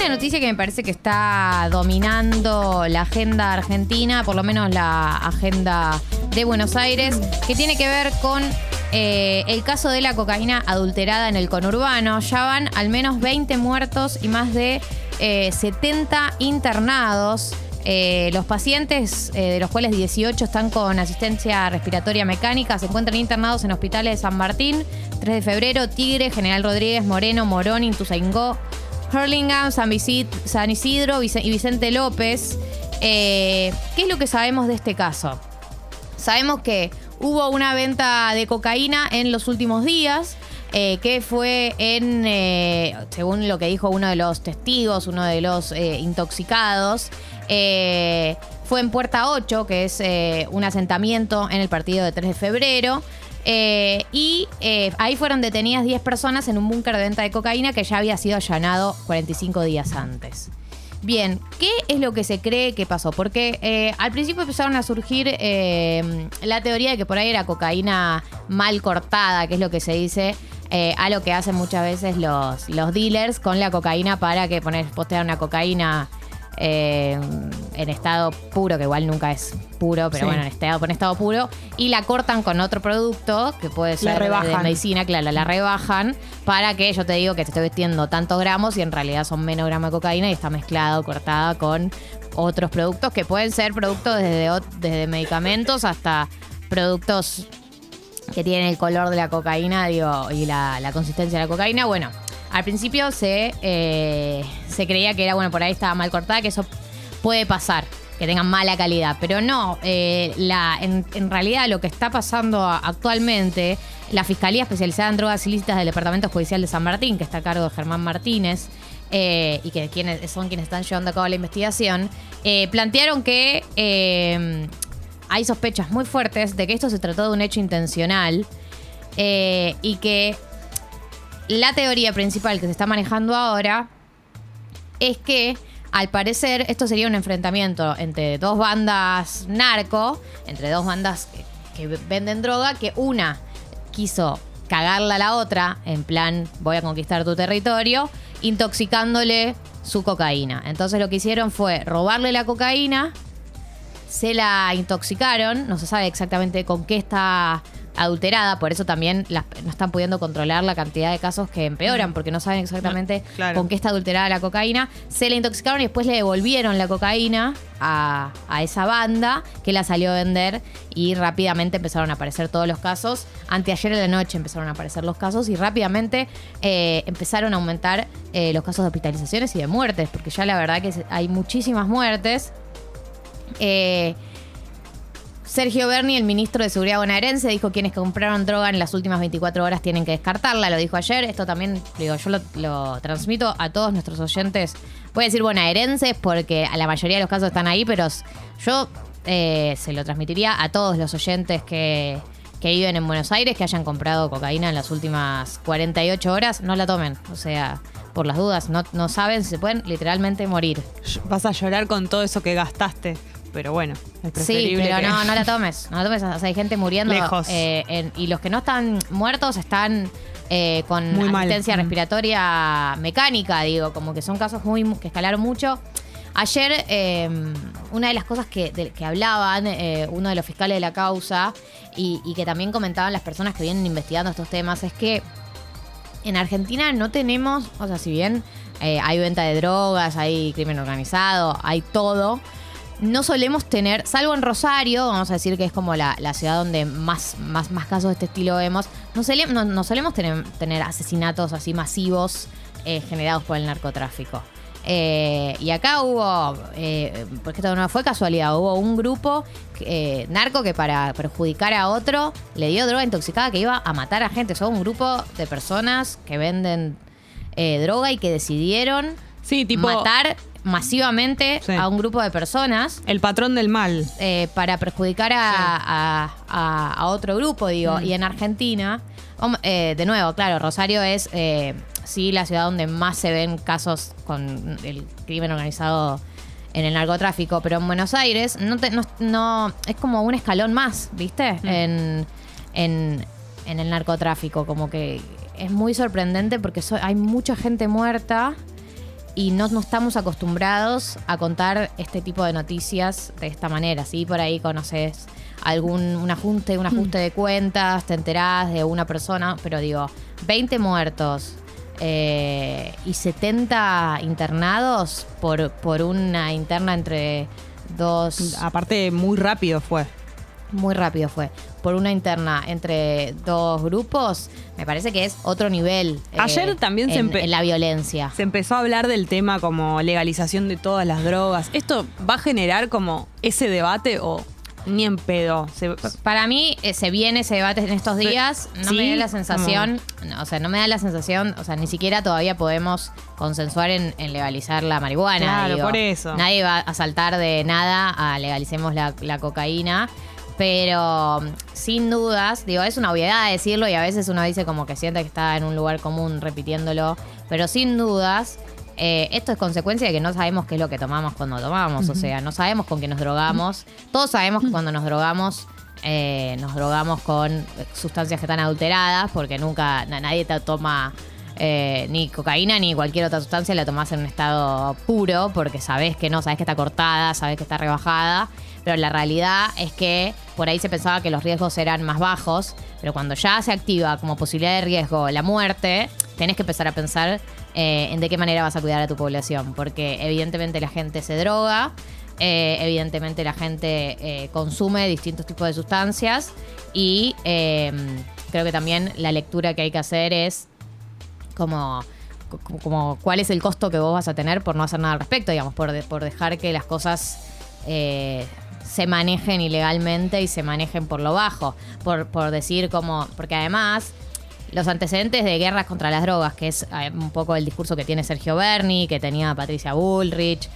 una noticia que me parece que está dominando la agenda argentina, por lo menos la agenda de Buenos Aires, que tiene que ver con eh, el caso de la cocaína adulterada en el conurbano. Ya van al menos 20 muertos y más de 70 eh, internados. Eh, los pacientes, de los cuales 18 están con asistencia respiratoria mecánica, se encuentran internados en hospitales de San Martín, 3 de febrero, Tigre, General Rodríguez, Moreno, Morón, Intuzaingó, Hurlingham, San, Isidro y Vicente López. ¿Qué es lo que sabemos de este caso? Sabemos que hubo una venta de cocaína en los últimos días. Eh, que fue en, eh, según lo que dijo uno de los testigos, uno de los eh, intoxicados, fue en Puerta 8, que es un asentamiento en el partido de 3 de febrero. Y ahí fueron detenidas 10 personas en un búnker de venta de cocaína que ya había sido allanado 45 días antes. Bien, ¿qué es lo que se cree que pasó? Porque eh, al principio empezaron a surgir eh, la teoría de que por ahí era cocaína mal cortada, que es lo que se dice, eh, a lo que hacen muchas veces los, los dealers con la cocaína para que poner, postear una cocaína eh, en estado puro, que igual nunca es puro, pero bueno, en estado, en estado puro, y la cortan con otro producto, que puede ser de medicina, claro, la rebajan, para que yo te digo que te estoy vestiendo tantos gramos y en realidad son menos gramos de cocaína y está mezclado, cortada con otros productos que pueden ser productos desde, desde medicamentos hasta productos que tienen el color de la cocaína, digo, y la, la consistencia de la cocaína. Bueno, al principio se, eh, se creía que era, bueno, por ahí estaba mal cortada, que eso puede pasar, que tengan mala calidad. Pero no, eh, la, en, realidad lo que está pasando actualmente, la Fiscalía Especializada en Drogas Ilícitas del Departamento Judicial de San Martín, que está a cargo de Germán Martínez, eh, y que quienes, son quienes están llevando a cabo la investigación, plantearon que hay sospechas muy fuertes de que esto se trató de un hecho intencional y que la teoría principal que se está manejando ahora es que, al parecer, esto sería un enfrentamiento entre dos bandas narco, entre dos bandas que, venden droga, que una quiso cagarla a la otra, en plan, voy a conquistar tu territorio, intoxicándole su cocaína. Entonces lo que hicieron fue robarle la cocaína, se la intoxicaron, no se sabe exactamente con qué está adulterada, por eso también no están pudiendo controlar la cantidad de casos que empeoran, porque no saben exactamente con qué está adulterada la cocaína. Se la intoxicaron y después le devolvieron la cocaína a, esa banda que la salió a vender y rápidamente empezaron a aparecer todos los casos. Anteayer de la noche empezaron a aparecer los casos y rápidamente eh, empezaron a aumentar eh, los casos de hospitalizaciones y de muertes, porque ya la verdad que hay muchísimas muertes. Eh, Sergio Berni, el ministro de Seguridad bonaerense, dijo quienes compraron droga en las últimas 24 horas tienen que descartarla, lo dijo ayer. Esto también, digo, yo lo, transmito a todos nuestros oyentes. Voy a decir bonaerenses porque a la mayoría de los casos están ahí, pero yo eh, se lo transmitiría a todos los oyentes que, viven en Buenos Aires, que hayan comprado cocaína en las últimas 48 horas, no la tomen. O sea, por las dudas, no, no saben si se pueden literalmente morir. Vas a llorar con todo eso que gastaste pero bueno, es Sí, pero no, no la tomes. No la tomes. O sea, hay gente muriendo. Lejos. Eh, y los que no están muertos están eh, con asistencia respiratoria mecánica, digo, como que son casos muy que escalaron mucho. Ayer, em, una de las cosas que, que hablaban eh, uno de los fiscales de la causa y, y, que también comentaban las personas que vienen investigando estos temas es que en Argentina no tenemos, o sea, si bien hay venta de drogas, hay crimen organizado, hay todo no solemos tener, salvo en Rosario, vamos a decir que es como la, ciudad donde más, más, más casos de este estilo vemos, no, solemos tener, tener, asesinatos así masivos eh, generados por el narcotráfico. Eh, y acá hubo, eh, porque esto no fue casualidad, hubo un grupo narco que para perjudicar a otro le dio droga intoxicada que iba a matar a gente. Son un grupo de personas que venden droga y que decidieron matar masivamente a un grupo de personas. El patrón del mal. Eh, para perjudicar a, otro grupo, digo. Mm. Y en Argentina, eh, de nuevo, claro, Rosario es eh, sí la ciudad donde más se ven casos con el crimen organizado en el narcotráfico, pero en Buenos Aires no, no, es como un escalón más, ¿viste? Mm. En, en, en, el narcotráfico, como que es muy sorprendente porque hay mucha gente muerta y no, no estamos acostumbrados a contar este tipo de noticias de esta manera. Si por ahí conoces algún un ajuste, un ajuste de cuentas, te enterás de una persona, pero digo, 20 muertos eh, y 70 internados por, por una interna entre dos... Aparte, muy rápido fue. Muy rápido fue. Por una interna entre dos grupos, me parece que es otro nivel. eh, Ayer también se en- empe- en la violencia. Se empezó a hablar del tema como legalización de todas las drogas. ¿Esto va a generar como ese debate o ni en pedo? Se- Para mí eh, se viene ese debate en estos días. No Sí, me da la sensación, no, o sea, no me da la sensación, o sea, ni siquiera todavía podemos consensuar en, en legalizar la marihuana. Claro, digo. por eso. Nadie va a saltar de nada a legalicemos la, la cocaína. Pero sin dudas, digo, es una obviedad decirlo y a veces uno dice como que siente que está en un lugar común repitiéndolo. Pero sin dudas, eh, esto es consecuencia de que no sabemos qué es lo que tomamos cuando tomamos. O sea, no sabemos con qué nos drogamos. Todos sabemos que cuando nos drogamos, eh, nos drogamos con sustancias que están adulteradas, porque nunca na- nadie te toma eh, ni cocaína ni cualquier otra sustancia, la tomás en un estado puro, porque sabés que no, sabés que está cortada, sabés que está rebajada. Pero la realidad es que por ahí se pensaba que los riesgos eran más bajos, pero cuando ya se activa como posibilidad de riesgo la muerte, tenés que empezar a pensar eh, en de qué manera vas a cuidar a tu población, porque evidentemente la gente se droga, eh, evidentemente la gente eh, consume distintos tipos de sustancias y eh, creo que también la lectura que hay que hacer es como, como, cuál es el costo que vos vas a tener por no hacer nada al respecto, digamos, por, por dejar que las cosas se manejen ilegalmente y se manejen por lo bajo, por, por decir como, porque además los antecedentes de guerras contra las drogas, que es eh, un poco el discurso que tiene Sergio Berni, que tenía Patricia Bullrich,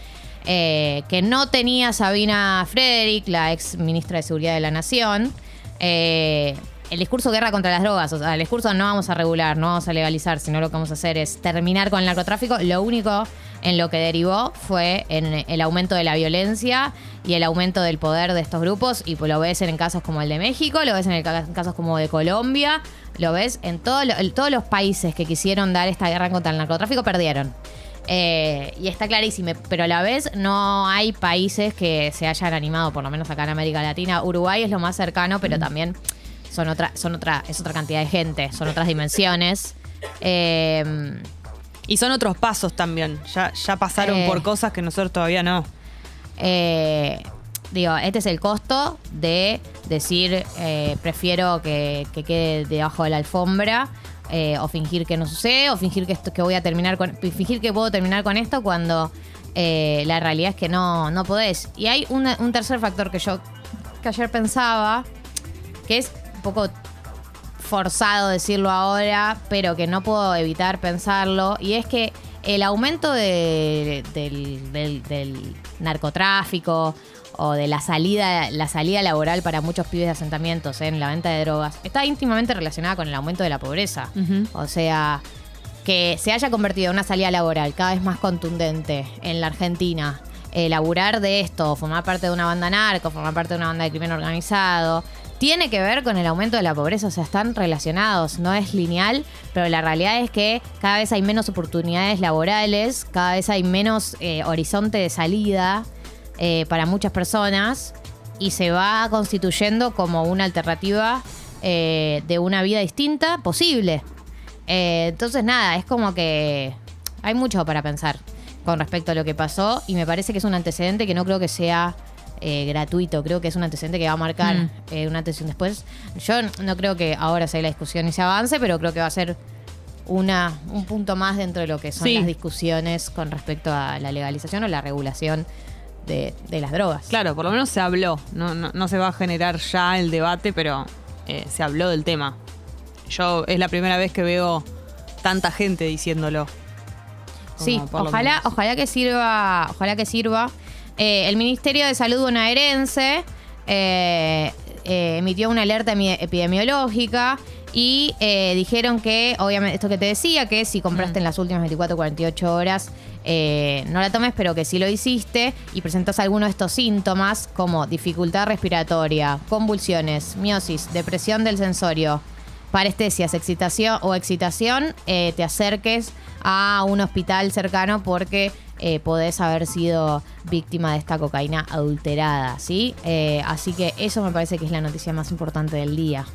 eh, que no tenía Sabina Frederick, la ex ministra de Seguridad de la Nación. eh, el discurso guerra contra las drogas, o sea, el discurso no vamos a regular, no vamos a legalizar, sino lo que vamos a hacer es terminar con el narcotráfico. Lo único en lo que derivó fue en el aumento de la violencia y el aumento del poder de estos grupos. Y pues lo ves en casos como el de México, lo ves en, el ca- en casos como de Colombia, lo ves en, todo lo- en todos los países que quisieron dar esta guerra contra el narcotráfico, perdieron. Eh, y está clarísimo, pero a la vez no hay países que se hayan animado, por lo menos acá en América Latina. Uruguay es lo más cercano, pero también son otra, son otra, es otra cantidad de gente, son otras dimensiones. Eh, Y son otros pasos también. Ya, ya pasaron Eh. por cosas que nosotros todavía no. eh, digo, este es el costo de decir, eh, prefiero que, que quede debajo de la alfombra. eh, o fingir que no sucede, o fingir que esto que voy a terminar con. fingir que puedo terminar con esto cuando eh, la realidad es que no, no podés. Y hay una- un tercer factor que yo que ayer pensaba, que es poco forzado decirlo ahora, pero que no puedo evitar pensarlo, y es que el aumento de- del, del- del narcotráfico o de la salida, la salida laboral para muchos pibes de asentamientos en la venta de drogas está íntimamente relacionada con el aumento de la pobreza. O sea, que se haya convertido en una salida laboral cada vez más contundente en la Argentina, eh, laburar de esto, formar parte de una banda narco, formar parte de una banda de crimen organizado, tiene que ver con el aumento de la pobreza, o sea, están relacionados, no es lineal, pero la realidad es que cada vez hay menos oportunidades laborales, cada vez hay menos eh, horizonte de salida eh, para muchas personas y se va constituyendo como una alternativa eh, de una vida distinta posible. Entonces, nada, es como que hay mucho para pensar con respecto a lo que pasó y me parece que es un antecedente que no creo que sea eh, gratuito, creo que es un antecedente que va a marcar Mm. eh, una atención después. Yo no creo que ahora sea la discusión y se avance, pero creo que va a ser una, un punto más dentro de lo que son Sí. las discusiones con respecto a la legalización o la regulación de, de las drogas. Claro, por lo menos se habló. No, no, no se va a generar ya el debate, pero eh, se habló del tema. Yo es la primera vez que veo tanta gente diciéndolo. Sí, ojalá, ojalá que sirva, ojalá que sirva. Eh, el Ministerio de Salud bonaerense eh, eh, emitió una alerta emi- epidemiológica y eh, dijeron que, obviamente, esto que te decía, que si compraste en las últimas 24 48 horas, eh, no la tomes, pero que si lo hiciste y presentas alguno de estos síntomas, como dificultad respiratoria, convulsiones, miosis, depresión del sensorio, parestesias, excitación o excitación, eh, te acerques a un hospital cercano porque eh, podés haber sido víctima de esta cocaína adulterada, ¿sí? Eh, así que eso me parece que es la noticia más importante del día.